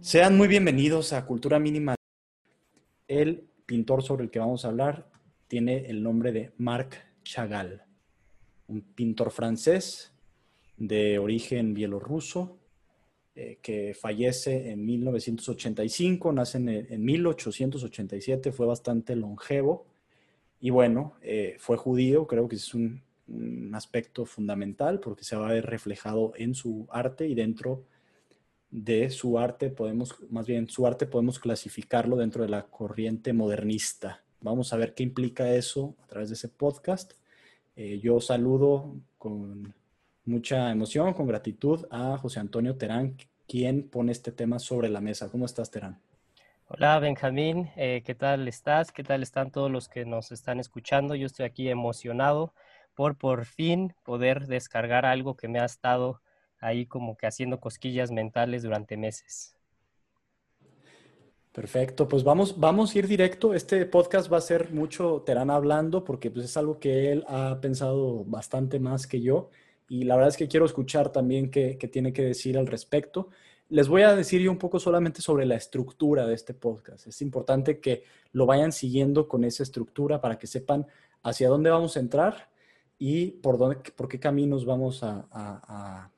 Sean muy bienvenidos a Cultura Mínima. El pintor sobre el que vamos a hablar tiene el nombre de Marc Chagall, un pintor francés de origen bielorruso eh, que fallece en 1985, nace en, 1887, fue bastante longevo y bueno, eh, fue judío, creo que es un, un aspecto fundamental porque se va a ver reflejado en su arte y dentro de su arte podemos, más bien su arte podemos clasificarlo dentro de la corriente modernista. Vamos a ver qué implica eso a través de ese podcast. Eh, yo saludo con mucha emoción, con gratitud a José Antonio Terán, quien pone este tema sobre la mesa. ¿Cómo estás, Terán? Hola, Benjamín. Eh, ¿Qué tal estás? ¿Qué tal están todos los que nos están escuchando? Yo estoy aquí emocionado por por fin poder descargar algo que me ha estado ahí como que haciendo cosquillas mentales durante meses. Perfecto, pues vamos, vamos a ir directo. Este podcast va a ser mucho Terán hablando porque pues, es algo que él ha pensado bastante más que yo y la verdad es que quiero escuchar también qué, qué tiene que decir al respecto. Les voy a decir yo un poco solamente sobre la estructura de este podcast. Es importante que lo vayan siguiendo con esa estructura para que sepan hacia dónde vamos a entrar y por, dónde, por qué caminos vamos a,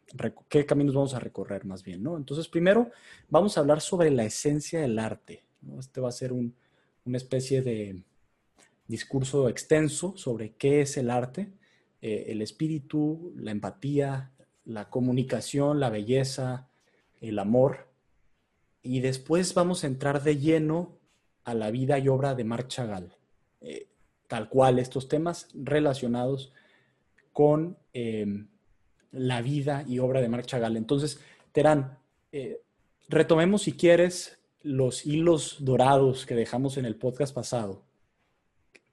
qué caminos vamos a recorrer más bien, ¿no? Entonces, primero vamos a hablar sobre la esencia del arte. Este va a ser una especie de discurso extenso sobre qué es el arte, eh, el espíritu, la empatía, la comunicación, la belleza, el amor. Y después vamos a entrar de lleno a la vida y obra de Marc Chagall, eh, tal cual estos temas relacionados con em, la vida y obra de Marc Chagall. Entonces, Terán, eh, retomemos si quieres los hilos dorados que dejamos en el podcast pasado.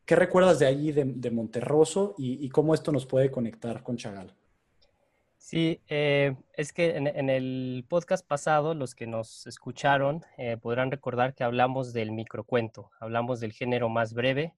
¿Qué recuerdas de allí, de, Monterroso, y, cómo esto nos puede conectar con Chagall? Sí, eh, es que en, el podcast pasado, los que nos escucharon eh, podrán recordar que hablamos del microcuento, hablamos del género más breve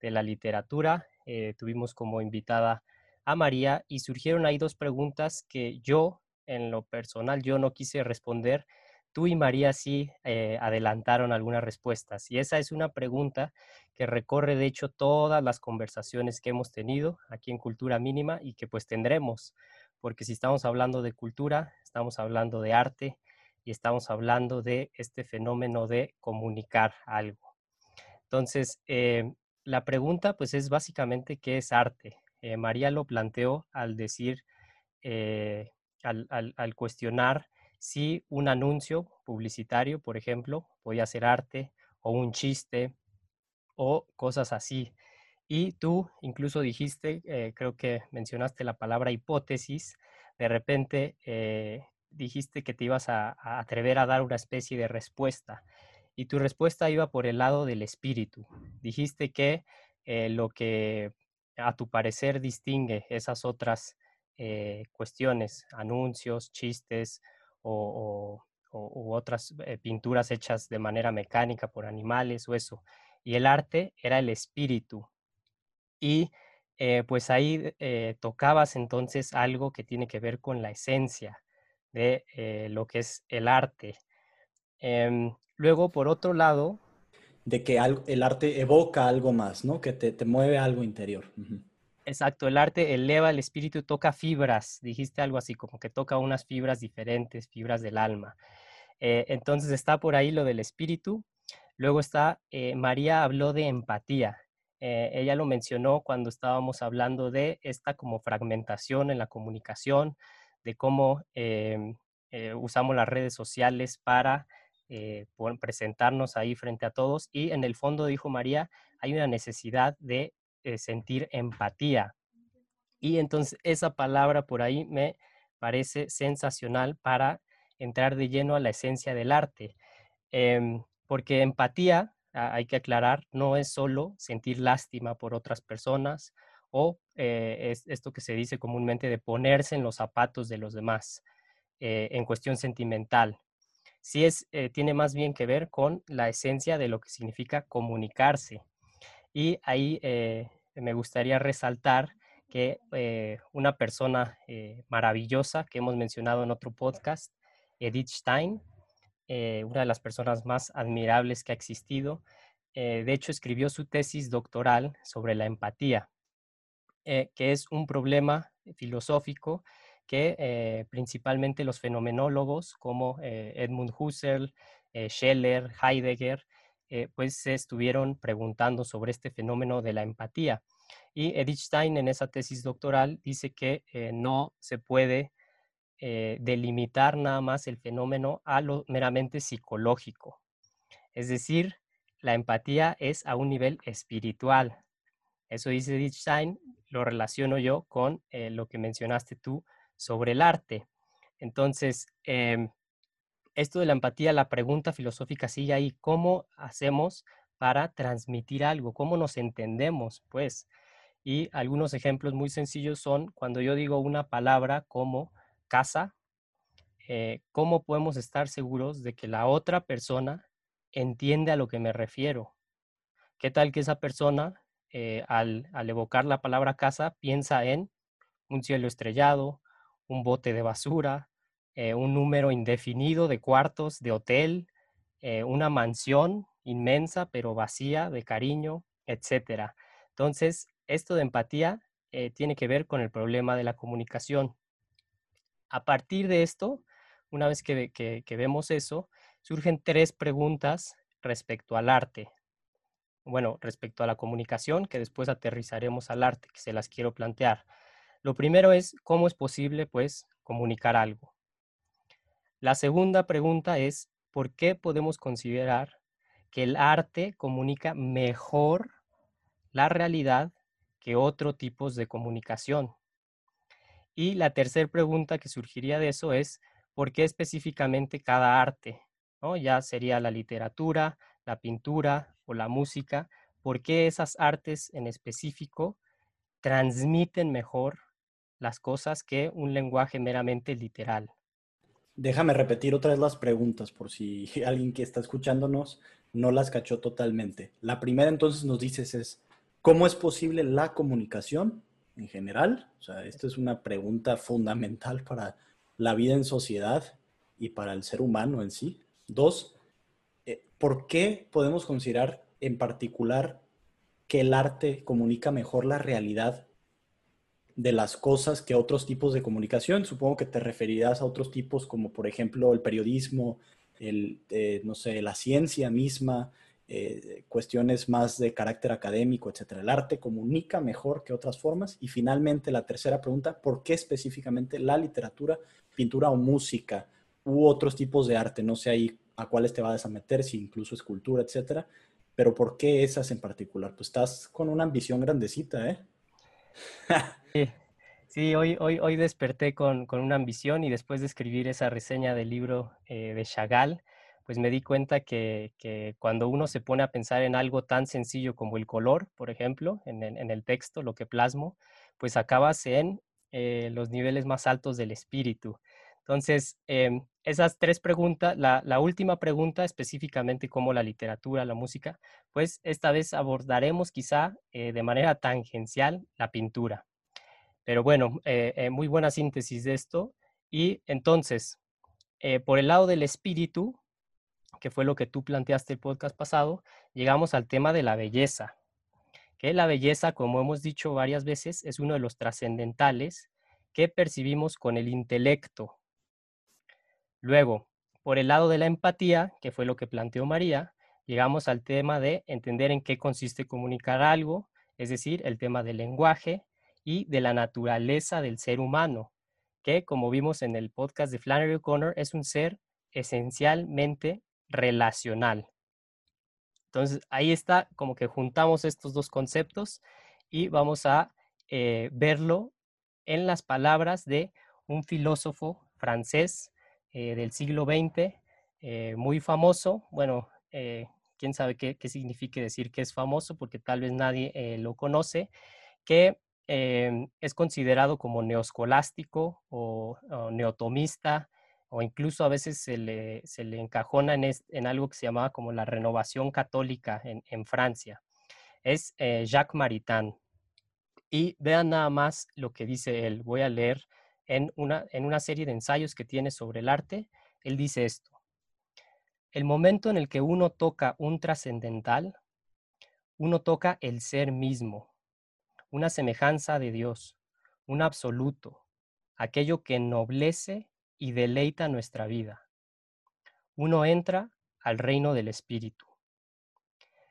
de la literatura. tuvimos como invitada a María y surgieron ahí dos preguntas que yo, en lo personal, yo no quise responder. Tú y María sí eh, adelantaron algunas respuestas y esa es una pregunta que recorre de hecho todas las conversaciones que hemos tenido aquí en Cultura Mínima y que pues tendremos, porque si estamos hablando de cultura, estamos hablando de arte y estamos hablando de este fenómeno de comunicar algo. Entonces, eh, la pregunta pues es básicamente qué es arte. Eh, María lo planteó al decir, eh, al, cuestionar si un anuncio publicitario, por ejemplo, podía ser arte o un chiste o cosas así. Y tú incluso dijiste, eh, creo que mencionaste la palabra hipótesis, de repente dijiste que te ibas a, atrever a dar una especie de respuesta. Y tu respuesta iba por el lado del espíritu. Dijiste que lo que a tu parecer distingue esas otras eh, cuestiones, anuncios, chistes o, u otras eh, pinturas hechas de manera mecánica por animales o eso. Y el arte era el espíritu. Y eh, pues ahí tocabas entonces algo que tiene que ver con la esencia de lo que es el arte. Em, luego, por otro lado, de que el arte evoca algo más, ¿no? Que te, mueve algo interior. Exacto, el arte eleva el espíritu, toca fibras, dijiste algo así, como que toca unas fibras diferentes, fibras del alma. Eh, entonces está por ahí lo del espíritu. Luego está, eh, María habló de empatía. Eh, ella lo mencionó cuando estábamos hablando de esta como fragmentación en la comunicación, de cómo em, usamos las redes sociales para eh, presentarnos ahí frente a todos. Y en el fondo, dijo María, hay una necesidad de eh, sentir empatía. Y entonces esa palabra por ahí me parece sensacional para entrar de lleno a la esencia del arte. Em, porque empatía, hay que aclarar, no es solo sentir lástima por otras personas o eh, es esto que se dice comúnmente de ponerse en los zapatos de los demás en cuestión sentimental sí es, eh, tiene más bien que ver con la esencia de lo que significa comunicarse. Y ahí eh, me gustaría resaltar que eh, una persona maravillosa que hemos mencionado en otro podcast, Edith Stein, una de las personas más admirables que ha existido, de hecho escribió su tesis doctoral sobre la empatía, que es un problema filosófico que principalmente los fenomenólogos como Edmund Husserl, Scheller, Heidegger, pues se estuvieron preguntando sobre este fenómeno de la empatía. Y Edith Stein en esa tesis doctoral dice que eh, no se puede eh, delimitar nada más el fenómeno a lo meramente psicológico. Es decir, la empatía es a un nivel espiritual. Eso dice Edith Stein, lo relaciono yo con eh, lo que mencionaste tú sobre el arte. Entonces, em, esto de la empatía, la pregunta filosófica sigue ahí, ¿cómo hacemos para transmitir algo? ¿Cómo nos entendemos? Pues y algunos ejemplos muy sencillos son cuando yo digo una palabra como casa, eh, ¿cómo podemos estar seguros de que la otra persona entiende a lo que me refiero? ¿Qué tal que esa persona, eh, al, evocar la palabra casa, piensa en un cielo estrellado, un bote de basura, eh, un número indefinido de cuartos de hotel, una mansión inmensa pero vacía de cariño, etcétera? Entonces, esto de empatía eh, tiene que ver con el problema de la comunicación. A partir de esto, una vez que, vemos eso, surgen tres preguntas respecto al arte. Bueno, respecto a la comunicación, que después aterrizaremos al arte, que se las quiero plantear. Lo primero es, ¿cómo es posible, pues, comunicar algo? La segunda pregunta es, ¿por qué podemos considerar que el arte comunica mejor la realidad que otros tipos de comunicación. Y la tercera pregunta que surgiría de eso es, ¿por qué específicamente cada arte? Ya sería la literatura, la pintura o la música. ¿Por qué esas artes en específico transmiten mejor las cosas que un lenguaje meramente literal? Déjame repetir otra vez las preguntas por si alguien que está escuchándonos no las cachó totalmente. La primera entonces nos dices es, ¿Cómo es posible la comunicación en general? O sea, esta es una pregunta fundamental para la vida en sociedad y para el ser humano en sí. Dos, eh, ¿por qué podemos considerar en particular que el arte comunica mejor la realidad de las cosas que otros tipos de comunicación? Supongo que te referirás a otros tipos como por ejemplo el periodismo, el, eh, no sé, la ciencia misma, eh, cuestiones más de carácter académico, etcétera. El arte comunica mejor que otras formas. Y finalmente, la tercera pregunta, ¿por qué específicamente la literatura, pintura o música u otros tipos de arte? No sé ahí a cuáles te vas a meter, si incluso escultura, etcétera. Pero ¿por qué esas en particular? Pues estás con una ambición grandecita, ¿eh? sí. hoy, hoy, hoy desperté con, una ambición y después de escribir esa reseña del libro eh, de Chagall, pues me di cuenta que, cuando uno se pone a pensar en algo tan sencillo como el color, por ejemplo, en, el texto, lo que plasmo, pues acabas en eh, los niveles más altos del espíritu. Entonces, em, esas tres preguntas, la, última pregunta específicamente como la literatura, la música, pues esta vez abordaremos quizá eh, de manera tangencial la pintura. Pero bueno, eh, muy buena síntesis de esto. Y entonces, por el lado del espíritu, que fue lo que tú planteaste el podcast pasado, llegamos al tema de la belleza. Que la belleza, como hemos dicho varias veces, es uno de los trascendentales que percibimos con el intelecto. Luego, por el lado de la empatía, que fue lo que planteó María, llegamos al tema de entender en qué consiste comunicar algo, es decir, el tema del lenguaje y de la naturaleza del ser humano, que como vimos en el podcast de Flannery O'Connor, es un ser esencialmente relacional. Entonces, ahí está, como que juntamos estos dos conceptos y vamos a eh, verlo en las palabras de un filósofo francés eh, del siglo XX, eh, muy famoso. Bueno, quién sabe qué, qué significa decir que es famoso, porque tal vez nadie lo conoce, que es considerado como neoscolástico o neotomista, o incluso a veces se le, se le encajona en, algo que se llamaba como la renovación católica en, en Francia. Es eh, Jacques Maritain. Y vean nada más lo que dice él. Voy a leer en una, en una serie de ensayos que tiene sobre el arte. Él dice esto. El momento en el que uno toca un trascendental, uno toca el ser mismo, una semejanza de Dios, un absoluto, aquello que ennoblece y deleita nuestra vida. Uno entra al reino del Espíritu.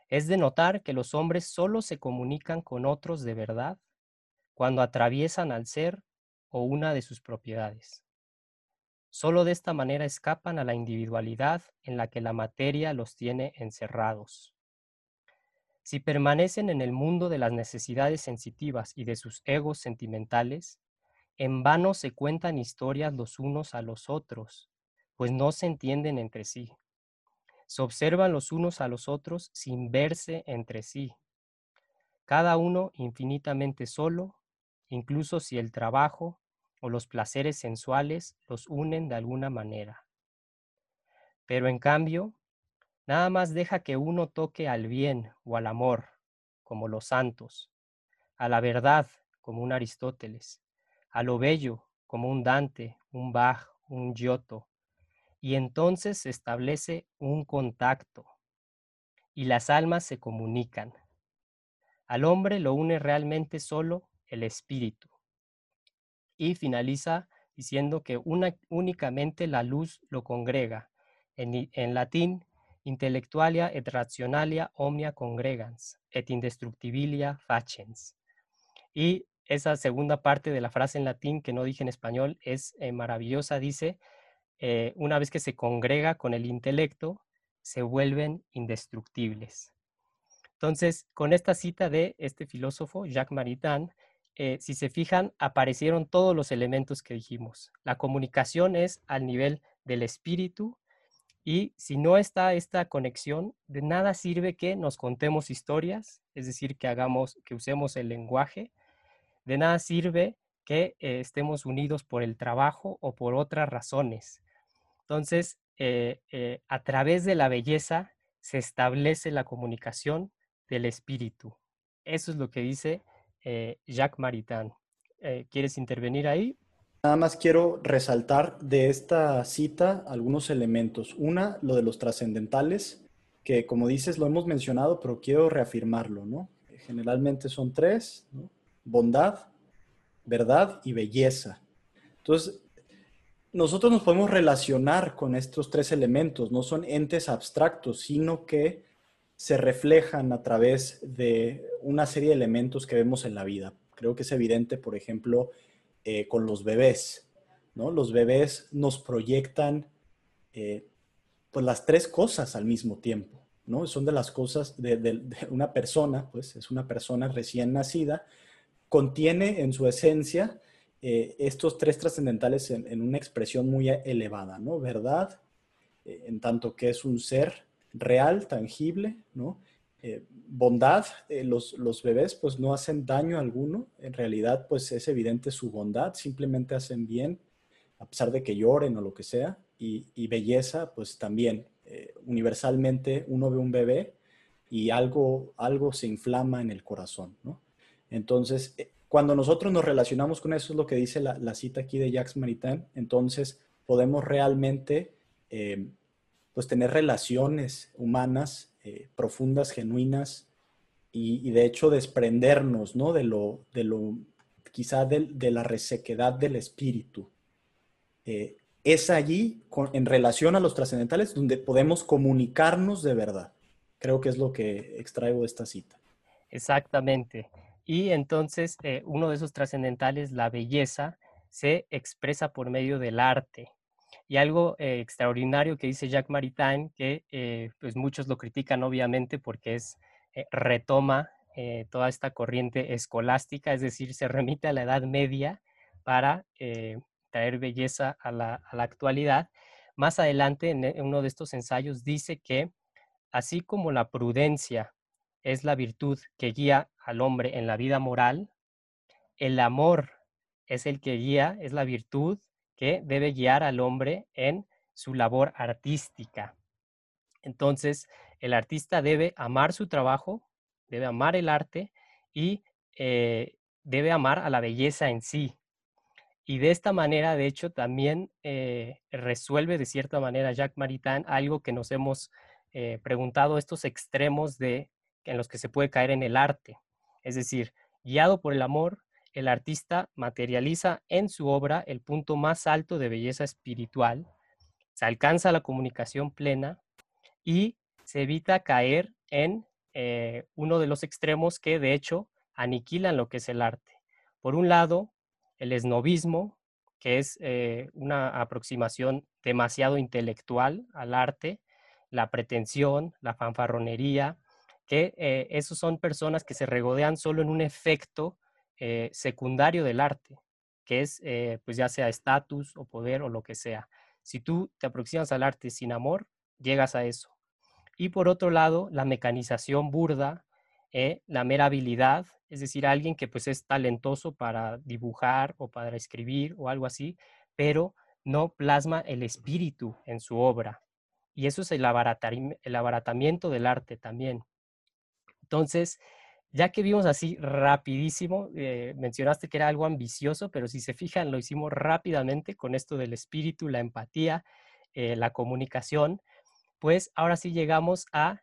Es de notar que los hombres solo se comunican con otros de verdad cuando atraviesan al ser o una de sus propiedades. Solo de esta manera escapan a la individualidad en la que la materia los tiene encerrados. Si permanecen en el mundo de las necesidades sensitivas y de sus egos sentimentales, en vano se cuentan historias los unos a los otros, pues no se entienden entre sí. Se observan los unos a los otros sin verse entre sí. Cada uno infinitamente solo incluso si el trabajo o los placeres sensuales los unen de alguna manera. Pero en cambio, nada más deja que uno toque al bien o al amor, como los santos, a la verdad, como un Aristóteles, a lo bello, como un Dante, un Bach, un Giotto, y entonces se establece un contacto y las almas se comunican. Al hombre lo une realmente solo el espíritu. Y finaliza diciendo que una, únicamente la luz lo congrega. En, en latín, intellectualia et rationalia omnia congregans, et indestructibilia facens. Y esa segunda parte de la frase en latín que no dije en español es eh, maravillosa. Dice, eh, una vez que se congrega con el intelecto, se vuelven indestructibles. Entonces, con esta cita de este filósofo, Jacques Maritain, eh, si se fijan, aparecieron todos los elementos que dijimos. La comunicación es al nivel del espíritu y si no está esta conexión, de nada sirve que nos contemos historias, es decir, que hagamos, que usemos el lenguaje. De nada sirve que eh, estemos unidos por el trabajo o por otras razones. Entonces, eh, a través de la belleza se establece la comunicación del espíritu. Eso es lo que dice eh, Jacques Maritain. Eh, ¿Quieres intervenir ahí? Nada más quiero resaltar de esta cita algunos elementos. Una, lo de los trascendentales, que como dices lo hemos mencionado, pero quiero reafirmarlo, ¿no? Generalmente son tres, bondad, verdad y belleza. Entonces, nosotros nos podemos relacionar con estos tres elementos, no son entes abstractos, sino que se reflejan a través de una serie de elementos que vemos en la vida. Creo que es evidente, por ejemplo, eh, con los bebés. ¿no? Los bebés nos proyectan eh, pues las tres cosas al mismo tiempo. ¿no? Son de las cosas de, una persona, pues es una persona recién nacida, contiene en su esencia eh, estos tres trascendentales en, una expresión muy elevada, ¿no? Verdad, en tanto que es un ser real, tangible, ¿no? Bondad, eh, los, bebés pues no hacen daño alguno, en realidad pues es evidente su bondad, simplemente hacen bien a pesar de que lloren o lo que sea, y, belleza pues también, eh, universalmente uno ve un bebé y algo, algo se inflama en el corazón, ¿no? Entonces, cuando nosotros nos relacionamos con eso, es lo que dice la, cita aquí de Jacques Maritain, entonces podemos realmente pues tener relaciones humanas eh, profundas, genuinas y, de hecho desprendernos, ¿no? De lo, de lo quizá de, la resequedad del espíritu. Eh, es allí, en relación a los trascendentales, donde podemos comunicarnos de verdad. Creo que es lo que extraigo de esta cita. Exactamente. Y entonces, eh, uno de esos trascendentales, la belleza, se expresa por medio del arte. Y algo eh, extraordinario que dice Jacques Maritain, que eh, pues muchos lo critican obviamente porque es, eh, retoma toda esta corriente escolástica, es decir, se remite a la Edad Media para traer belleza a la, actualidad. Más adelante, en uno de estos ensayos, dice que así como la prudencia es la virtud que guía al hombre en la vida moral, el amor es el que guía, es la virtud que debe guiar al hombre en su labor artística. Entonces, el artista debe amar su trabajo, debe amar el arte y eh, debe amar a la belleza en sí. Y de esta manera, de hecho, también eh, resuelve de cierta manera Jacques Maritain algo que nos hemos eh, preguntado, estos extremos de, en los que se puede caer en el arte. Es decir, guiado por el amor, el artista materializa en su obra el punto más alto de belleza espiritual, se alcanza la comunicación plena y se evita caer en eh, uno de los extremos que de hecho aniquilan lo que es el arte. Por un lado, el esnovismo, que es eh, una aproximación demasiado intelectual al arte, la pretensión, la fanfarronería, que eh, esos son personas que se regodean solo en un efecto eh, secundario del arte, que es eh, pues ya sea estatus o poder o lo que sea. Si tú te aproximas al arte sin amor, llegas a eso. Y por otro lado, la mecanización burda, eh, la mera habilidad, es decir, alguien que pues es talentoso para dibujar o para escribir o algo así, pero no plasma el espíritu en su obra. Y eso es el, el abaratamiento del arte también. Entonces, ya que vimos así rapidísimo, eh, mencionaste que era algo ambicioso, pero si se fijan, lo hicimos rápidamente con esto del espíritu, la empatía, eh, la comunicación, pues ahora sí llegamos a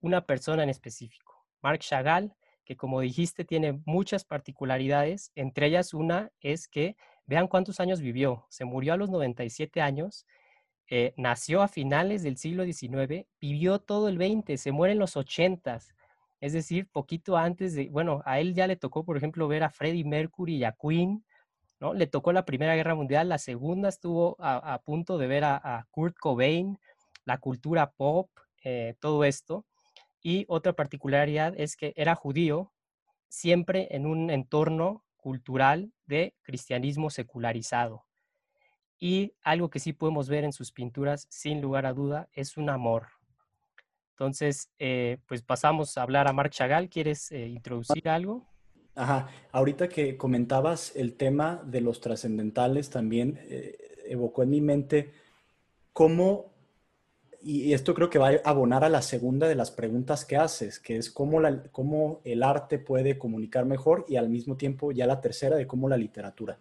una persona en específico, Marc Chagall, que como dijiste tiene muchas particularidades, entre ellas una es que vean cuántos años vivió, se murió a los 97 años, eh, nació a finales del siglo XIX, vivió todo el 20, se muere en los 80 es decir, poquito antes de, bueno, a él ya le tocó, por ejemplo, ver a Freddie Mercury y a Queen, ¿no? Le tocó la Primera Guerra Mundial, la segunda estuvo a, punto de ver a, Kurt Cobain, la cultura pop, eh, todo esto. Y otra particularidad es que era judío, siempre en un entorno cultural de cristianismo secularizado. Y algo que sí podemos ver en sus pinturas, sin lugar a duda, es un amor, entonces, eh, pues pasamos a hablar a Marc Chagall. ¿Quieres eh, introducir algo? Ajá, ahorita que comentabas el tema de los trascendentales, también eh, evocó en mi mente cómo, y esto creo que va a abonar a la segunda de las preguntas que haces, que es cómo, la, cómo el arte puede comunicar mejor y al mismo tiempo ya la tercera de cómo la literatura.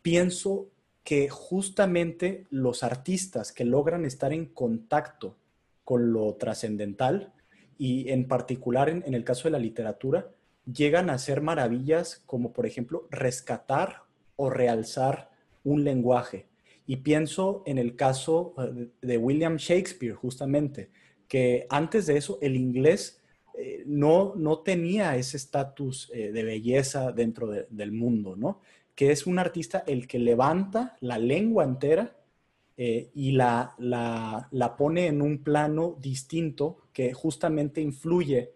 Pienso que justamente los artistas que logran estar en contacto con lo trascendental y en particular en, el caso de la literatura, llegan a hacer maravillas como por ejemplo rescatar o realzar un lenguaje. Y pienso en el caso eh, de William Shakespeare, justamente, que antes de eso el inglés eh, no, no tenía ese estatus eh, de belleza dentro del mundo, ¿no? Que es un artista el que levanta la lengua entera eh, y la, la, pone en un plano distinto que justamente influye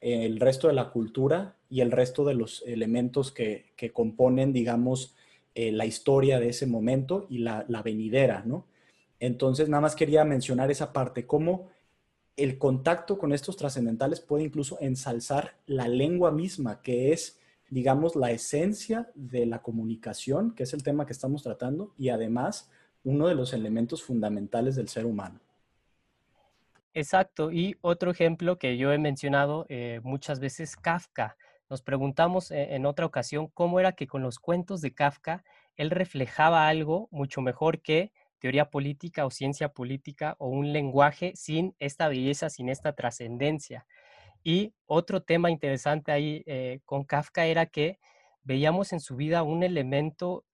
el resto de la cultura y el resto de los elementos que, que componen, digamos, eh, la historia de ese momento y la, la, venidera, ¿no? Entonces, nada más quería mencionar esa parte, cómo el contacto con estos trascendentales puede incluso ensalzar la lengua misma, que es, digamos, la esencia de la comunicación, que es el tema que estamos tratando, y además uno de los elementos fundamentales del ser humano. Exacto. Y otro ejemplo que yo he mencionado eh, muchas veces, Kafka. Nos preguntamos eh, en otra ocasión cómo era que con los cuentos de Kafka él reflejaba algo mucho mejor que teoría política o ciencia política o un lenguaje sin esta belleza, sin esta trascendencia. Y otro tema interesante ahí eh, con Kafka era que veíamos en su vida un elemento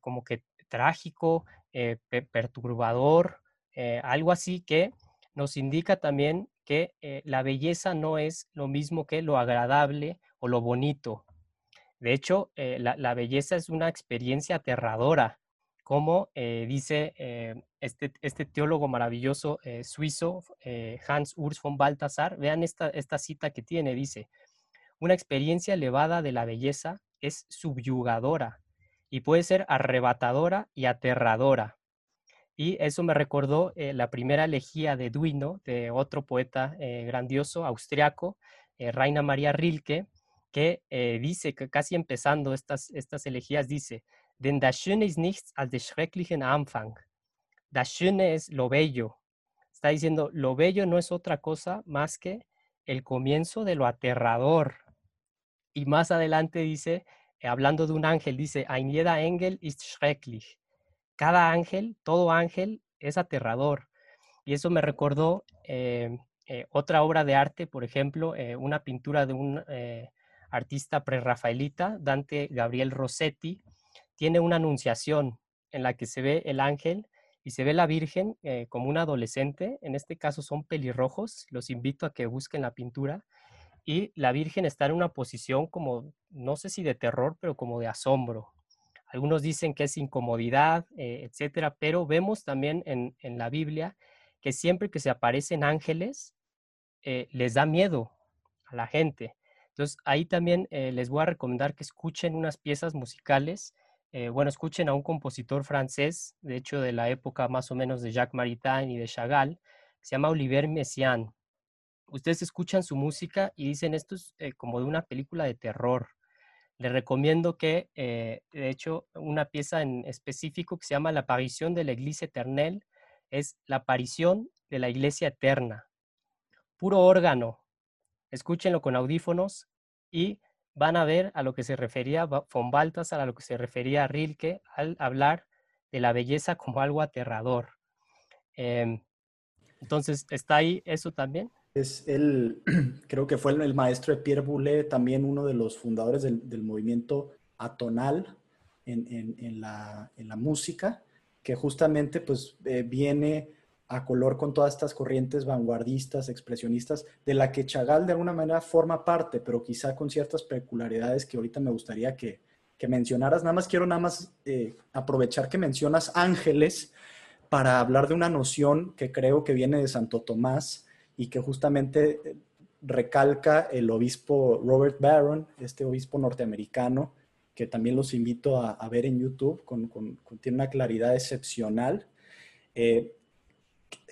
como que trágico, eh, perturbador, eh, algo así que nos indica también que eh, la belleza no es lo mismo que lo agradable o lo bonito. De hecho, la, belleza es una experiencia aterradora, como dice este, este, teólogo maravilloso suizo, Hans Urs von Balthasar. Vean esta, esta cita que tiene, dice, una experiencia elevada de la belleza es subyugadora, y puede ser arrebatadora y aterradora. Y eso me recordó eh, la primera elegía de Duino, de otro poeta eh, grandioso austriaco, eh, Reina María Rilke, que dice, que casi empezando estas, estas elegías, dice, Denn das Schöne ist nichts als der schrecklichen Anfang. Das Schöne es lo bello. Está diciendo, lo bello no es otra cosa más que el comienzo de lo aterrador. Y más adelante dice, eh, hablando de un ángel, dice, Ein jeder Engel ist schrecklich. Cada ángel, todo ángel es aterrador. Y eso me recordó eh, eh, otra obra de arte, por ejemplo, una pintura de un artista prerrafaelita, Dante Gabriel Rossetti, tiene una anunciación en la que se ve el ángel y se ve la Virgen como una adolescente, en este caso son pelirrojos, los invito a que busquen la pintura, y la Virgen está en una posición como, no sé si de terror, pero como de asombro. Algunos dicen que es incomodidad, eh, etcétera, pero vemos también en, la Biblia que siempre que se aparecen ángeles, eh, les da miedo a la gente. Entonces, ahí también eh, les voy a recomendar que escuchen unas piezas musicales. bueno, escuchen a un compositor francés, de hecho de la época más o menos de Jacques Maritain y de Chagall, se llama Olivier Messiaen ustedes escuchan su música y dicen esto es eh, como de una película de terror. Les recomiendo que, eh, de hecho, una pieza en específico que se llama La aparición de la Iglesia Eternel es la aparición de la Iglesia Eterna. Puro órgano. Escúchenlo con audífonos y van a ver a lo que se refería von a lo que se refería Rilke al hablar de la belleza como algo aterrador. Em, entonces, ¿está ahí eso también? Es el, creo que fue el, maestro de Pierre Boulez, también uno de los fundadores del, movimiento atonal en, la, música, que justamente pues eh, viene a color con todas estas corrientes vanguardistas, expresionistas, de la que Chagall de alguna manera forma parte, pero quizá con ciertas peculiaridades que ahorita me gustaría que, mencionaras. Nada más quiero nada más eh, aprovechar que mencionas ángeles para hablar de una noción que creo que viene de Santo Tomás, y que justamente eh, recalca el obispo Robert Barron, este obispo norteamericano, que también los invito a, ver en YouTube, con, tiene una claridad excepcional, eh,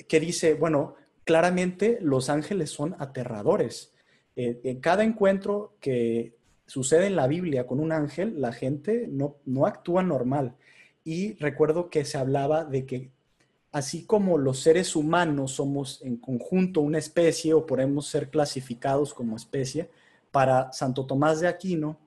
que dice, bueno, claramente los ángeles son aterradores. Eh, en cada encuentro que sucede en la Biblia con un ángel, la gente no, no actúa normal. Y recuerdo que se hablaba de que así como los seres humanos somos en conjunto una especie o podemos ser clasificados como especie, para Santo Tomás de Aquino,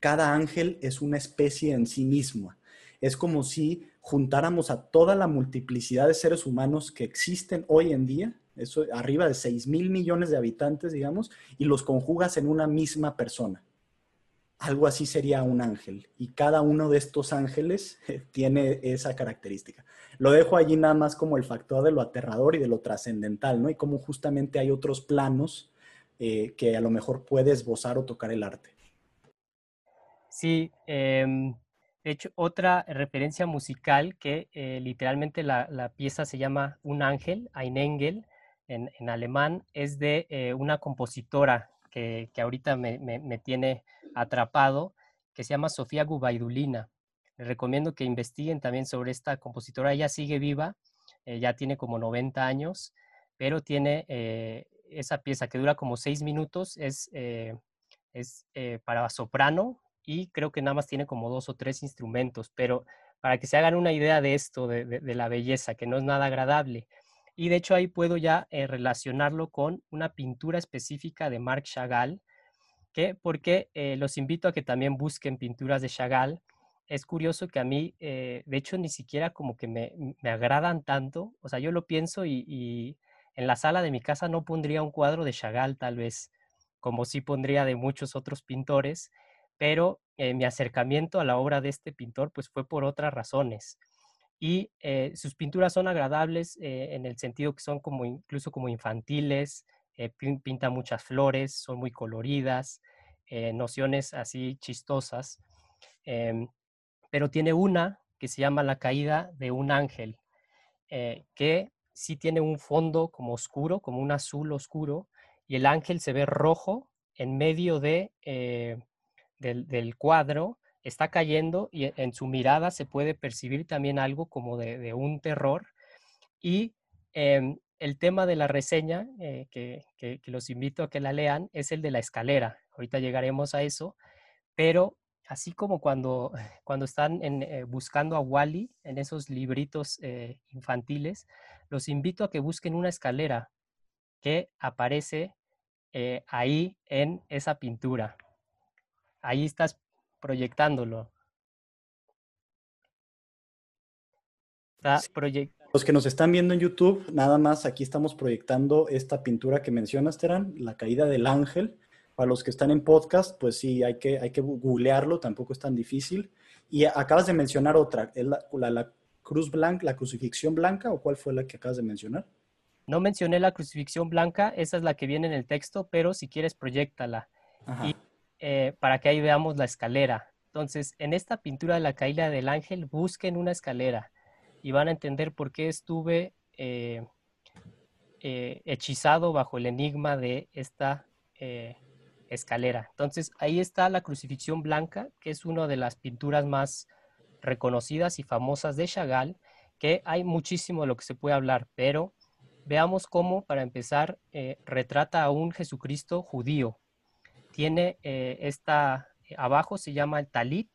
cada ángel es una especie en sí misma. Es como si juntáramos a toda la multiplicidad de seres humanos que existen hoy en día, eso arriba de 6 mil millones de habitantes, digamos, y los conjugas en una misma persona. Algo así sería un ángel, y cada uno de estos ángeles tiene esa característica lo dejo allí nada más como el factor de lo aterrador y de lo trascendental, ¿no? Y cómo justamente hay otros planos eh, que a lo mejor puede esbozar o tocar el arte. Sí, em, de hecho, otra referencia musical que eh, literalmente la, pieza se llama Un ángel, Ein Engel, en, alemán, es de eh, una compositora que, ahorita me, me, tiene atrapado, que se llama Sofía Gubaidulina. Les recomiendo que investiguen también sobre esta compositora. Ella sigue viva, eh, ya tiene como 90 años, pero tiene eh, esa pieza que dura como 6 minutos, es, eh, es para soprano y creo que nada más tiene como dos o tres instrumentos, pero para que se hagan una idea de esto, de, la belleza, que no es nada agradable. Y de hecho ahí puedo ya relacionarlo con una pintura específica de Marc Chagall, que porque los invito a que también busquen pinturas de Chagall es curioso que a mí, eh, de hecho, ni siquiera como que me, agradan tanto. O sea, yo lo pienso y, en la sala de mi casa no pondría un cuadro de Chagall, tal vez, como sí pondría de muchos otros pintores, pero eh, mi acercamiento a la obra de este pintor pues fue por otras razones. Y eh, sus pinturas son agradables en el sentido que son como incluso como infantiles, pinta muchas flores, son muy coloridas, nociones así chistosas. Em, pero tiene una que se llama La caída de un ángel, eh, que sí tiene un fondo como oscuro, como un azul oscuro, y el ángel se ve rojo en medio de, eh, del, cuadro, está cayendo y en su mirada se puede percibir también algo como de, un terror. Y em, el tema de la reseña, eh, que, que, los invito a que la lean, es el de la escalera. Ahorita llegaremos a eso, pero así como cuando, cuando están eh, buscando a Wally en esos libritos eh, infantiles, los invito a que busquen una escalera que aparece ahí en esa pintura. ahí estás proyectándolo. Los que nos están viendo en YouTube, nada más aquí estamos proyectando esta pintura que mencionas, Terán, La caída del ángel. Para los que están en podcast, pues sí, hay que, hay que googlearlo, tampoco es tan difícil. Y acabas de mencionar otra, la, la, cruz blanca, la crucifixión blanca, o cuál fue la que acabas de mencionar? No mencioné la crucifixión blanca, esa es la que viene en el texto, pero si quieres, proyectala. Y eh, para que ahí veamos la escalera. Entonces, en esta pintura de la caída del ángel, busquen una escalera y van a entender por qué estuve eh, eh, hechizado bajo el enigma de esta escalera. Entonces, ahí está la crucifixión blanca, que es una de las pinturas más reconocidas y famosas de Chagall, que hay muchísimo de lo que se puede hablar, pero veamos cómo, para empezar, retrata a un Jesucristo judío, tiene eh, esta, eh, abajo se llama el talit,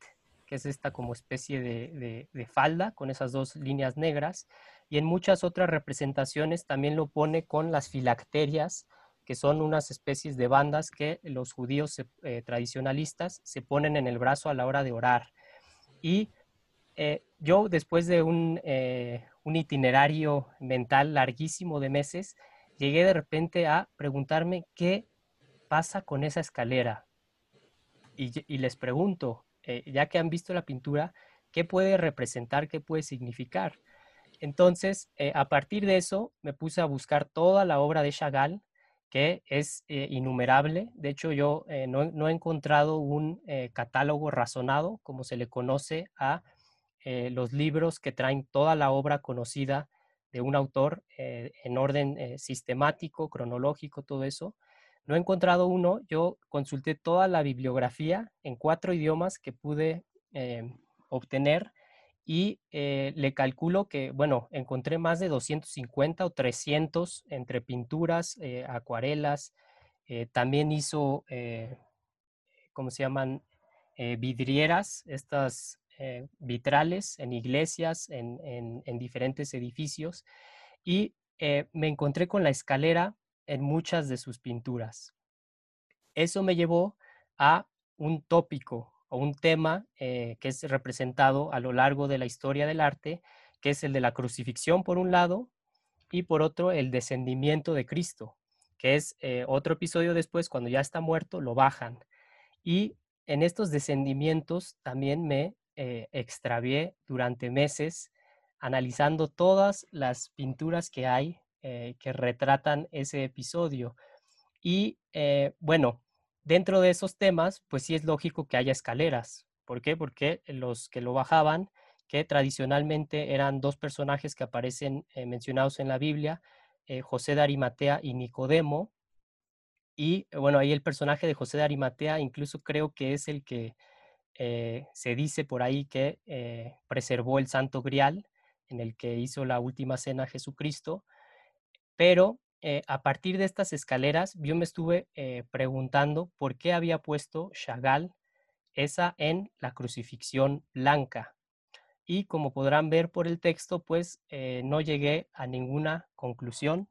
que es esta como especie de, falda con esas dos líneas negras, y en muchas otras representaciones también lo pone con las filacterias, que son unas especies de bandas que los judíos eh, tradicionalistas se ponen en el brazo a la hora de orar. Y yo, después de un itinerario mental larguísimo de meses, llegué de repente a preguntarme qué pasa con esa escalera? Y, les pregunto, eh, ya que han visto la pintura, ¿qué puede representar, qué puede significar? Entonces, eh, a partir de eso, me puse a buscar toda la obra de Chagall, que es eh, innumerable. De hecho, yo no, no, he encontrado un catálogo razonado, como se le conoce a los libros que traen toda la obra conocida de un autor en orden sistemático, cronológico, todo eso. No he encontrado uno, yo consulté toda la bibliografía en cuatro idiomas que pude eh, obtener y eh, le calculo que, bueno, encontré más de 250 o 300 entre pinturas, eh, acuarelas, también hizo, ¿cómo se llaman? vidrieras, estas vitrales en iglesias, en, en diferentes edificios y me encontré con la escalera en muchas de sus pinturas. Eso me llevó a un tópico o un tema eh, que es representado a lo largo de la historia del arte, que es el de la crucifixión por un lado y por otro el descendimiento de Cristo, que es eh, otro episodio después, cuando ya está muerto, lo bajan. Y en estos descendimientos también me eh, extravié durante meses analizando todas las pinturas que hay eh, que retratan ese episodio. Y eh, bueno, dentro de esos temas, pues sí es lógico que haya escaleras. ¿Por qué? Porque los que lo bajaban, que tradicionalmente eran dos personajes que aparecen eh, mencionados en la Biblia, José de Arimatea y Nicodemo. Y bueno, ahí el personaje de José de Arimatea incluso creo que es el que se dice por ahí que preservó el Santo Grial, en el que hizo la última cena Jesucristo. Pero eh, a partir de estas escaleras, yo me estuve eh, preguntando por qué había puesto Chagall esa en la crucifixión blanca. Y como podrán ver por el texto, pues eh, no llegué a ninguna conclusión,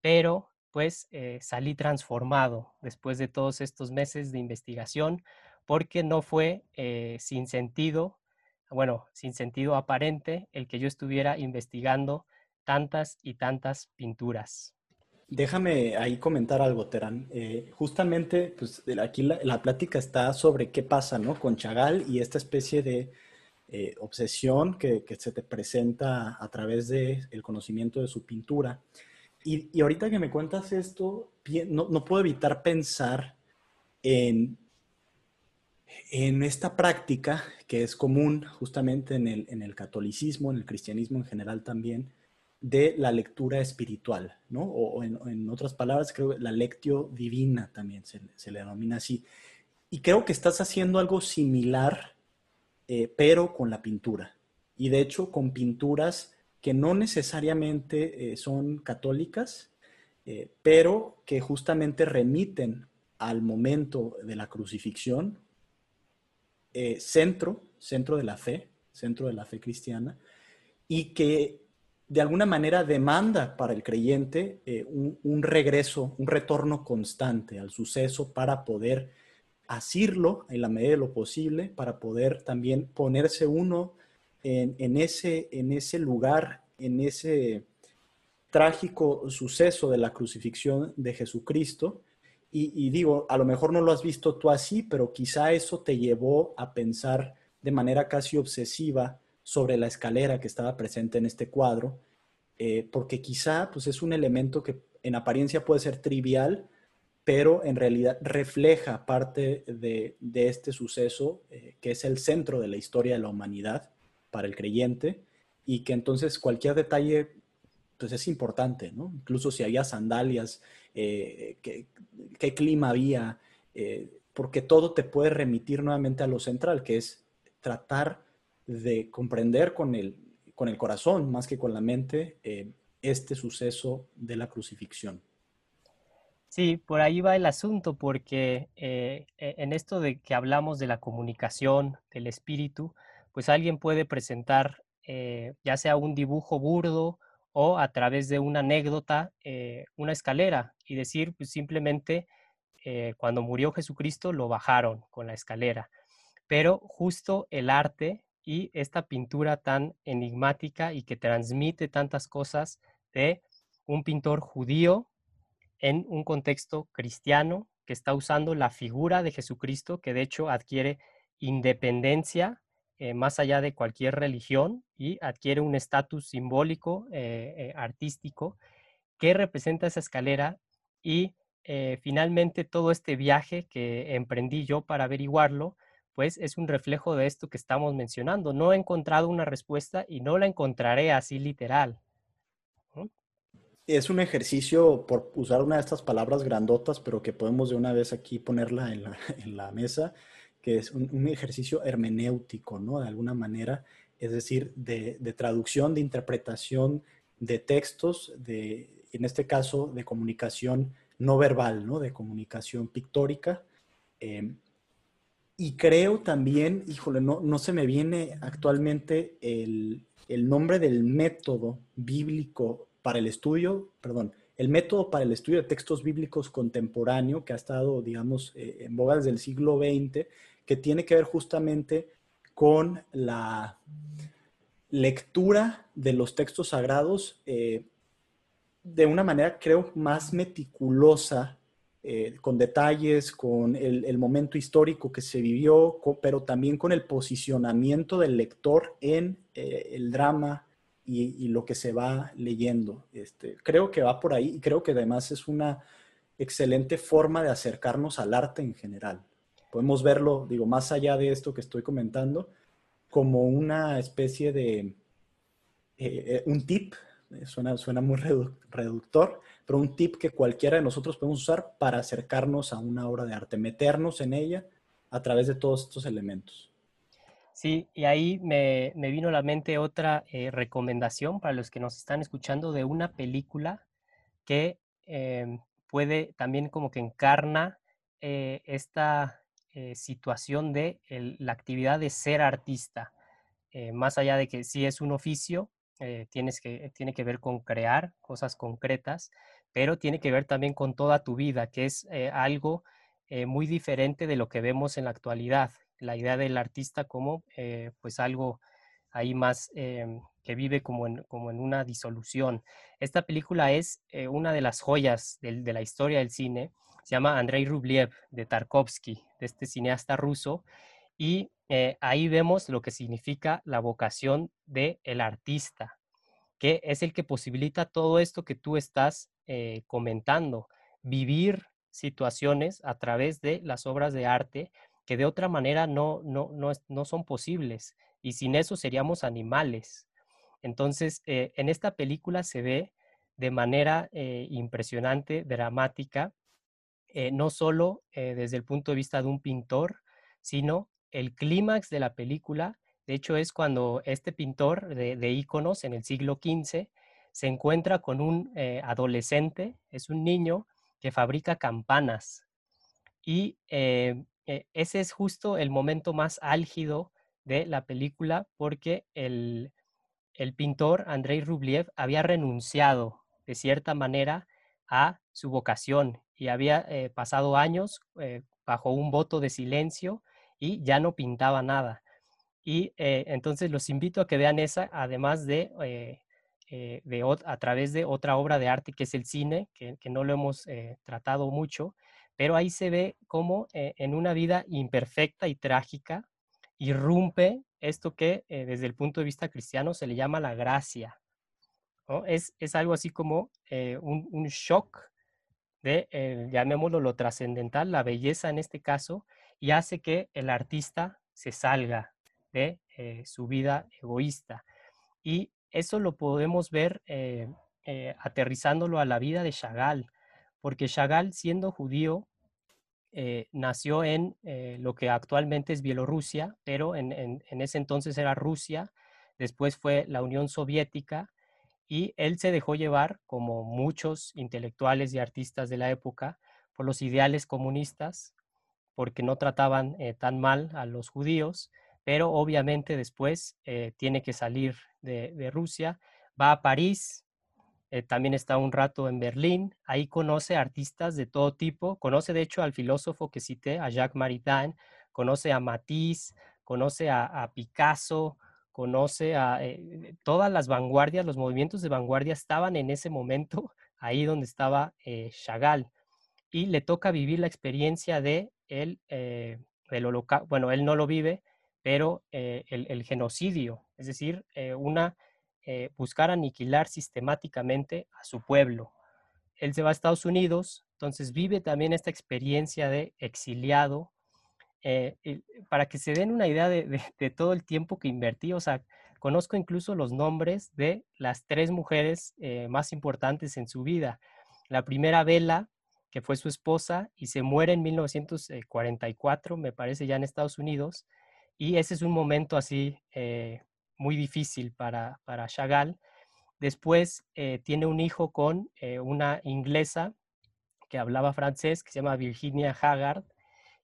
pero pues salí transformado después de todos estos meses de investigación, porque no fue sin sentido, bueno, sin sentido aparente el que yo estuviera investigando tantas y tantas pinturas. Déjame ahí comentar algo, Terán. Eh, justamente, pues aquí la, plática está sobre qué pasa, ¿no? Con Chagall y esta especie de eh, obsesión que, se te presenta a través del el conocimiento de su pintura. Y, ahorita que me cuentas esto, no, puedo evitar pensar en, en esta práctica que es común justamente en el, en el catolicismo, en el cristianismo en general también, de la lectura espiritual, ¿no? O, en, otras palabras, creo que la lectio divina también se, le denomina así. Y creo que estás haciendo algo similar, eh, pero con la pintura. Y de hecho, con pinturas que no necesariamente eh, son católicas, eh, pero que justamente remiten al momento de la crucifixión, centro, centro de la fe, centro de la fe cristiana, y que de alguna manera demanda para el creyente eh, un, regreso, un retorno constante al suceso para poder asirlo en la medida de lo posible para poder también ponerse uno en, ese, en ese lugar, en ese trágico suceso de la crucifixión de Jesucristo. Y, digo, a lo mejor no lo has visto tú así, pero quizá eso te llevó a pensar de manera casi obsesiva sobre la escalera que estaba presente en este cuadro, eh, porque quizá pues, es un elemento que en apariencia puede ser trivial, pero en realidad refleja parte de, este suceso eh, que es el centro de la historia de la humanidad para el creyente y que entonces cualquier detalle pues es importante, ¿no? Incluso si había sandalias, eh, qué, clima había, porque todo te puede remitir nuevamente a lo central, que es tratar de comprender con el, con el corazón más que con la mente este suceso de la crucifixión. Sí, por ahí va el asunto, porque eh, e, en esto de que hablamos de la comunicación, del espíritu, pues alguien puede presentar eh, ya sea un dibujo burdo o a través de una anécdota, eh, una escalera y decir pues simplemente cuando murió Jesucristo lo bajaron con la escalera. Pero justo el arte y esta pintura tan enigmática y que transmite tantas cosas de un pintor judío en un contexto cristiano que está usando la figura de Jesucristo, que de hecho adquiere independencia eh, más allá de cualquier religión y adquiere un estatus simbólico, eh, eh, artístico, que representa esa escalera y finalmente todo este viaje que emprendí yo para averiguarlo, pues es un reflejo de esto que estamos mencionando. No he encontrado una respuesta y no la encontraré así literal es un ejercicio, por usar una de estas palabras grandotas, pero que podemos de una vez aquí ponerla en la, mesa, que es un, ejercicio hermenéutico, ¿no? De alguna manera, es decir, de, traducción, de interpretación de textos, de, en este caso, de comunicación no verbal, ¿no? De comunicación pictórica. Em, y creo también, híjole, no, no se me viene actualmente el, el nombre del método bíblico para el estudio, perdón, el método para el estudio de textos bíblicos contemporáneo que ha estado, digamos, eh, en boga desde el siglo XX, que tiene que ver justamente con la lectura de los textos sagrados eh, de una manera, creo, más meticulosa, eh, con detalles, con el, momento histórico que se vivió, pero también con el posicionamiento del lector en el drama, y, lo que se va leyendo. Este, creo que va por ahí y creo que además es una excelente forma de acercarnos al arte en general. Podemos verlo, digo, más allá de esto que estoy comentando, como una especie de, eh, eh, un tip, eh, suena, suena muy reductor, pero un tip que cualquiera de nosotros podemos usar para acercarnos a una obra de arte, meternos en ella a través de todos estos elementos. Sí, y ahí me, vino a la mente otra eh, recomendación para los que nos están escuchando de una película que em, puede también como que encarna eh, esta eh, situación de la actividad de ser artista. más allá de que sí es un oficio, tienes que, tiene que ver con crear cosas concretas, pero tiene que ver también con toda tu vida, que es algo muy diferente de lo que vemos en la actualidad la idea del artista como eh, pues algo ahí más que vive como en, como en una disolución. Esta película es eh, una de las joyas de, la historia del cine. Se llama Andrei Rublev de Tarkovsky, de este cineasta ruso. Y eh, ahí vemos lo que significa la vocación del el artista, que es el que posibilita todo esto que tú estás comentando, vivir situaciones a través de las obras de arte que de otra manera no, no, no, son posibles y sin eso seríamos animales. Entonces, eh, en esta película se ve de manera eh, impresionante, dramática, eh, no solo desde el punto de vista de un pintor, sino el clímax de la película, de hecho es cuando este pintor de, de íconos en el siglo XV se encuentra con un adolescente, es un niño que fabrica campanas y eh, ese es justo el momento más álgido de la película porque el, pintor Andrei Rublev había renunciado de cierta manera a su vocación y había eh, pasado años eh, bajo un voto de silencio y ya no pintaba nada. Y entonces los invito a que vean esa, además de, de a través de otra obra de arte que es el cine, que, que no lo hemos tratado mucho, pero ahí se ve cómo en una vida imperfecta y trágica irrumpe esto que desde el punto de vista cristiano se le llama la gracia. Es, es, algo así como un, un, shock de, eh, llamémoslo lo trascendental, la belleza en este caso, y hace que el artista se salga de eh, su vida egoísta. Y eso lo podemos ver eh, aterrizándolo a la vida de Chagall, porque Chagall, siendo judío, nació en lo que actualmente es Bielorrusia, pero en, en ese entonces era Rusia, después fue la Unión Soviética, y él se dejó llevar, como muchos intelectuales y artistas de la época, por los ideales comunistas, porque no trataban eh, tan mal a los judíos, pero obviamente después eh, tiene que salir de, Rusia, va a París, eh, también está un rato en Berlín, ahí conoce artistas de todo tipo, conoce de hecho al filósofo que cité, a Jacques Maritain, conoce a Matisse, conoce a Picasso, conoce a todas las vanguardias, los movimientos de vanguardia estaban en ese momento ahí donde estaba Chagall y le toca vivir la experiencia de él, eh, el bueno, él no lo vive, pero el, genocidio, es decir, una, buscar aniquilar sistemáticamente a su pueblo. Él se va a Estados Unidos, entonces vive también esta experiencia de exiliado, eh, para que se den una idea de, todo el tiempo que invertí, o sea, conozco incluso los nombres de las tres mujeres eh, más importantes en su vida. La primera, Vela, que fue su esposa y se muere en 1944, me parece, ya en Estados Unidos, y ese es un momento así eh, muy difícil para, para Chagall. Después tiene un hijo con una inglesa que hablaba francés, que se llama Virginia Haggard,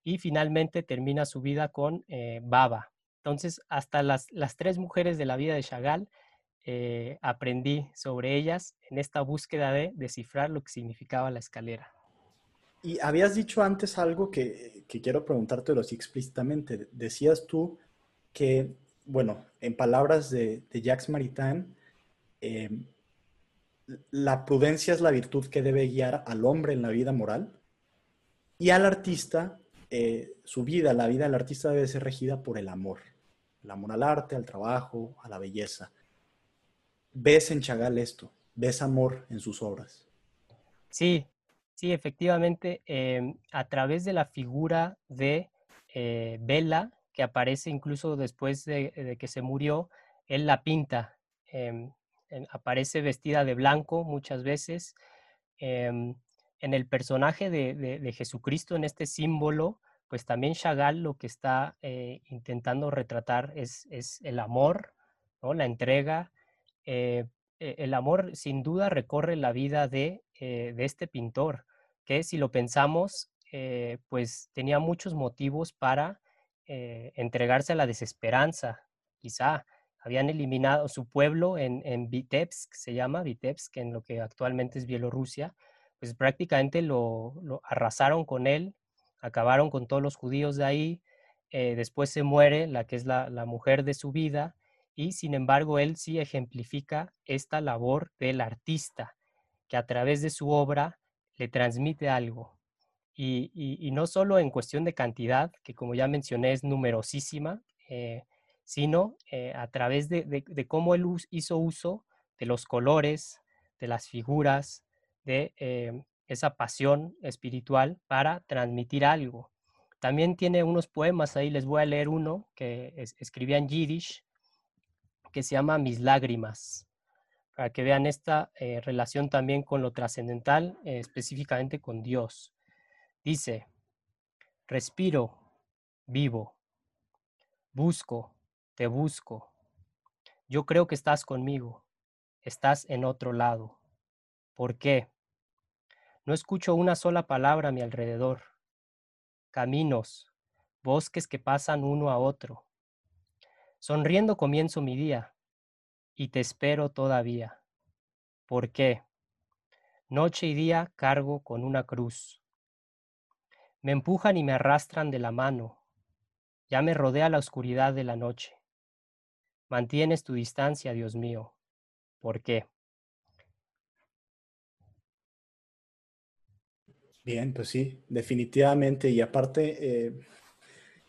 y finalmente termina su vida con eh, Baba. Entonces, hasta las, las, tres mujeres de la vida de Chagall eh, aprendí sobre ellas en esta búsqueda de descifrar lo que significaba la escalera. Y habías dicho antes algo que, que quiero preguntártelo así explícitamente. Decías tú que, bueno, en palabras de, de Jacques Maritain, em, la prudencia es la virtud que debe guiar al hombre en la vida moral y al artista eh, su vida, la vida del artista debe ser regida por el amor. El amor al arte, al trabajo, a la belleza. ¿Ves en Chagall esto? ¿Ves amor en sus obras? Sí, sí, efectivamente, em, a través de la figura de eh, Bella, que aparece incluso después de, que se murió, él la pinta. Em, aparece vestida de blanco muchas veces. Em, en el personaje de, Jesucristo, en este símbolo, pues también Chagall lo que está eh, intentando retratar es, el amor, la entrega. Eh, e, el amor sin duda recorre la vida de, eh, de este pintor, que si lo pensamos, pues tenía muchos motivos para entregarse a la desesperanza, quizá. Habían eliminado su pueblo en, en Vitebsk, se llama Vitebsk, en lo que actualmente es Bielorrusia, pues prácticamente lo, arrasaron con él, acabaron con todos los judíos de ahí, eh, después se muere la que es la, mujer de su vida, y sin embargo él sí ejemplifica esta labor del artista, que a través de su obra le transmite algo. Y, no solo en cuestión de cantidad, que como ya mencioné es numerosísima, eh, sino eh, a través de cómo él hizo uso de los colores, de las figuras, de eh, esa pasión espiritual para transmitir algo. También tiene unos poemas, ahí les voy a leer uno que escribía en Yiddish, que se llama Mis lágrimas, para que vean esta eh, relación también con lo trascendental, eh, específicamente con Dios. Dice, respiro, vivo, busco, te busco. Yo creo que estás conmigo, estás en otro lado. ¿Por qué? No escucho una sola palabra a mi alrededor. Caminos, bosques que pasan uno a otro. Sonriendo comienzo mi día y te espero todavía. ¿Por qué? Noche y día cargo con una cruz, Me empujan y me arrastran de la mano. Ya me rodea la oscuridad de la noche. Mantienes tu distancia, Dios mío. ¿Por qué? Bien, pues sí, definitivamente. Y aparte, eh,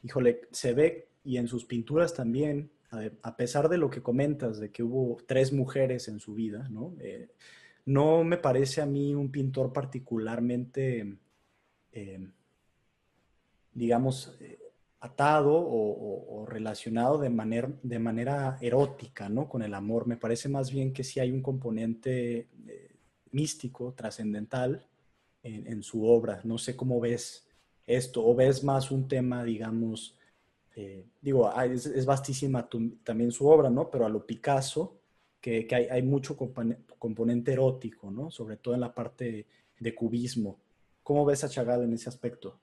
híjole, se ve y en sus pinturas también, a, pesar de lo que comentas, de que hubo tres mujeres en su vida, ¿no? Eh, no me parece a mí un pintor particularmente, eh, digamos, atado o, relacionado de manera, de manera erótica, ¿no? Con el amor. Me parece más bien que sí hay un componente místico, trascendental, en, su obra. No sé cómo ves esto, o ves más un tema, digamos, eh, digo, es, vastísima también su obra, ¿no? Pero a lo Picasso, que, hay, mucho componente erótico, ¿no? Sobre todo en la parte de cubismo. ¿Cómo ves a Chagall en ese aspecto?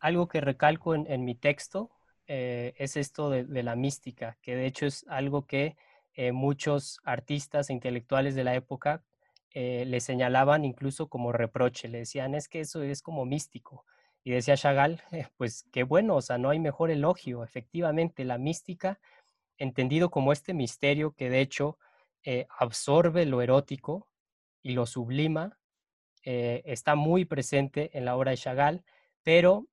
Algo que recalco en, mi texto eh, es esto de, la mística, que de hecho es algo que eh, muchos artistas e intelectuales de la época le señalaban incluso como reproche, le decían, es que eso es como místico. Y decía Chagall, pues qué bueno, o sea, no hay mejor elogio. Efectivamente, la mística, entendido como este misterio que de hecho eh, absorbe lo erótico y lo sublima, eh, está muy presente en la obra de Chagall, pero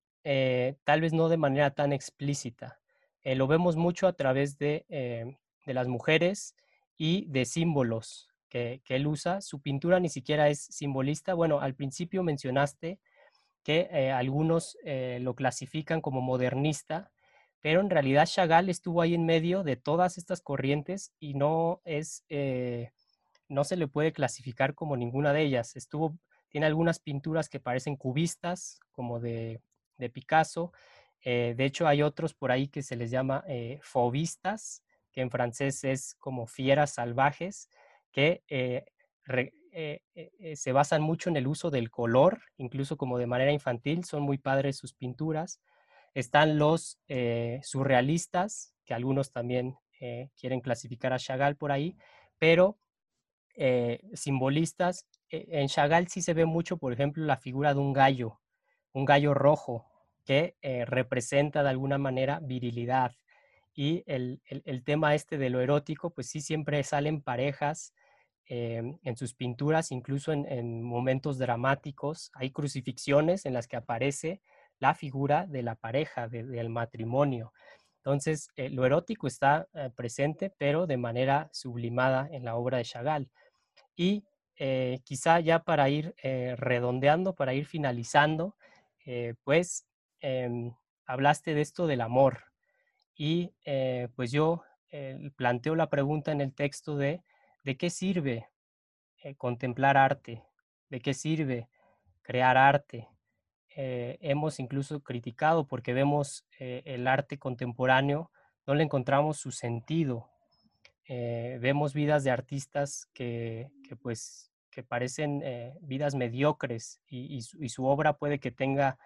tal vez no de manera tan explícita. lo vemos mucho a través de, de las mujeres y de símbolos que, él usa. Su pintura ni siquiera es simbolista. Bueno, al principio mencionaste que eh, algunos eh, lo clasifican como modernista, pero en realidad Chagall estuvo ahí en medio de todas estas corrientes y no es, eh, no se le puede clasificar como ninguna de ellas. Estuvo, tiene algunas pinturas que parecen cubistas, como de, de Picasso. de hecho, hay otros por ahí que se les llama fobistas, que en francés es como fieras salvajes que eh, eh, eh, se basan mucho en el uso del color, incluso como de manera infantil, son muy padres sus pinturas. Están los surrealistas, que algunos también quieren clasificar a Chagall por ahí, pero simbolistas. En Chagall sí se ve mucho, por ejemplo, la figura de un gallo, un gallo rojo, que representa de alguna manera virilidad. Y el, tema este de lo erótico, pues sí siempre salen parejas Em, en sus pinturas, incluso en, momentos dramáticos, hay crucifixiones en las que aparece la figura de la pareja, del matrimonio. Entonces, eh, lo erótico está eh, presente, pero de manera sublimada en la obra de Chagall. Y eh, quizá ya para ir redondeando, para ir finalizando, pues em, hablaste de esto del amor. Y pues yo planteo la pregunta en el texto de ¿De qué sirve eh, contemplar arte? ¿De qué sirve crear arte? Eh, hemos incluso criticado porque vemos eh, el arte contemporáneo, no le encontramos su sentido. vemos vidas de artistas que, pues que parecen vidas mediocres y, su, obra puede que tenga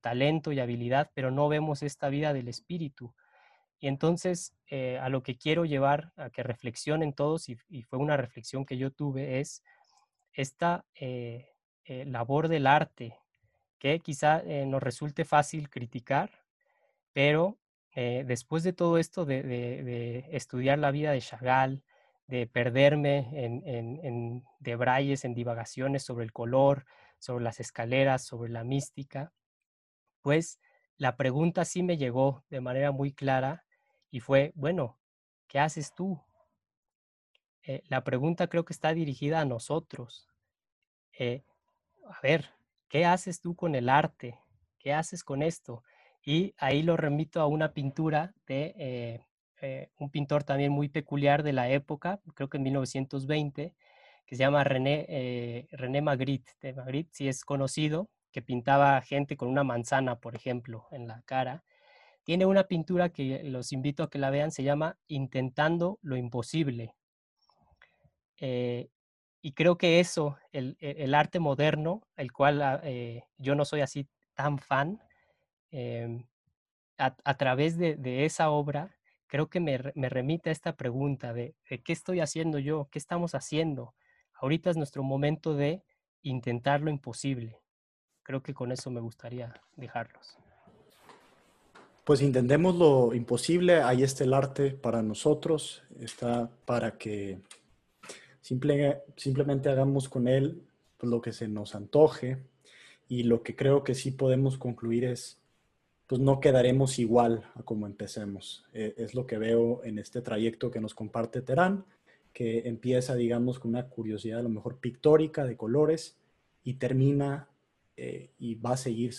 talento y habilidad, pero no vemos esta vida del espíritu. Y entonces, eh, a lo que quiero llevar a que reflexionen todos, y, fue una reflexión que yo tuve, es esta eh, eh, labor del arte, que quizá nos resulte fácil criticar, pero después de todo esto de, estudiar la vida de Chagall, de perderme en, en, en debrayes, en divagaciones sobre el color, sobre las escaleras, sobre la mística, pues la pregunta sí me llegó de manera muy clara y fue, bueno, ¿qué haces tú? Eh, la pregunta creo que está dirigida a nosotros. Eh, a ver, ¿qué haces tú con el arte? ¿Qué haces con esto? Y ahí lo remito a una pintura de eh, un pintor también muy peculiar de la época, creo que en 1920, que se llama René, René Magritte. De Magritte sí es conocido, que pintaba gente con una manzana, por ejemplo, en la cara. Tiene una pintura que los invito a que la vean, se llama Intentando lo Imposible. Eh, y creo que eso, el, e, arte moderno, el cual ah, eh, yo no soy así tan fan, em, a, través de, esa obra, creo que me, remite a esta pregunta de, de, qué estoy haciendo yo, qué estamos haciendo. Ahorita es nuestro momento de intentar lo imposible. creo que con eso me gustaría dejarlos. Pues intentemos lo imposible, ahí está el arte para nosotros, está para que simplemente hagamos con él lo que se nos antoje y lo que creo que sí podemos concluir es, pues no quedaremos igual a como empecemos. E, es lo que veo en este trayecto que nos comparte Terán, que empieza, digamos, con una curiosidad a lo mejor pictórica de colores y termina eh, y va a seguir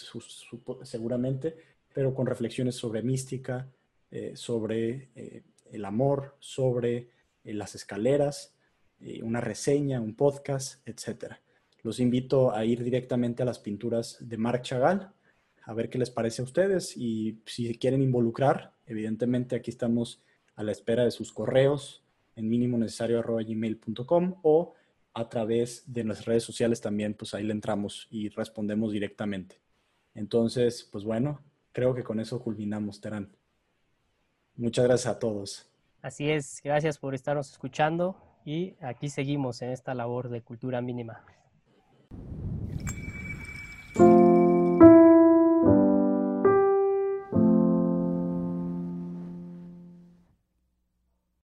seguramente, pero con reflexiones sobre mística, eh, sobre eh, el amor, sobre las escaleras, una reseña, un podcast, etc. Los invito a ir directamente a las pinturas de Marc Chagall, a ver qué les parece a ustedes y si quieren involucrar, evidentemente aquí estamos a la espera de sus correos en mínimo necesario gmail.com o a través de nuestras redes sociales también, pues ahí le entramos y respondemos directamente. Entonces, pues bueno, creo que con eso culminamos, Terán. Muchas gracias a todos. Así es, gracias por estarnos escuchando y aquí seguimos en esta labor de cultura mínima.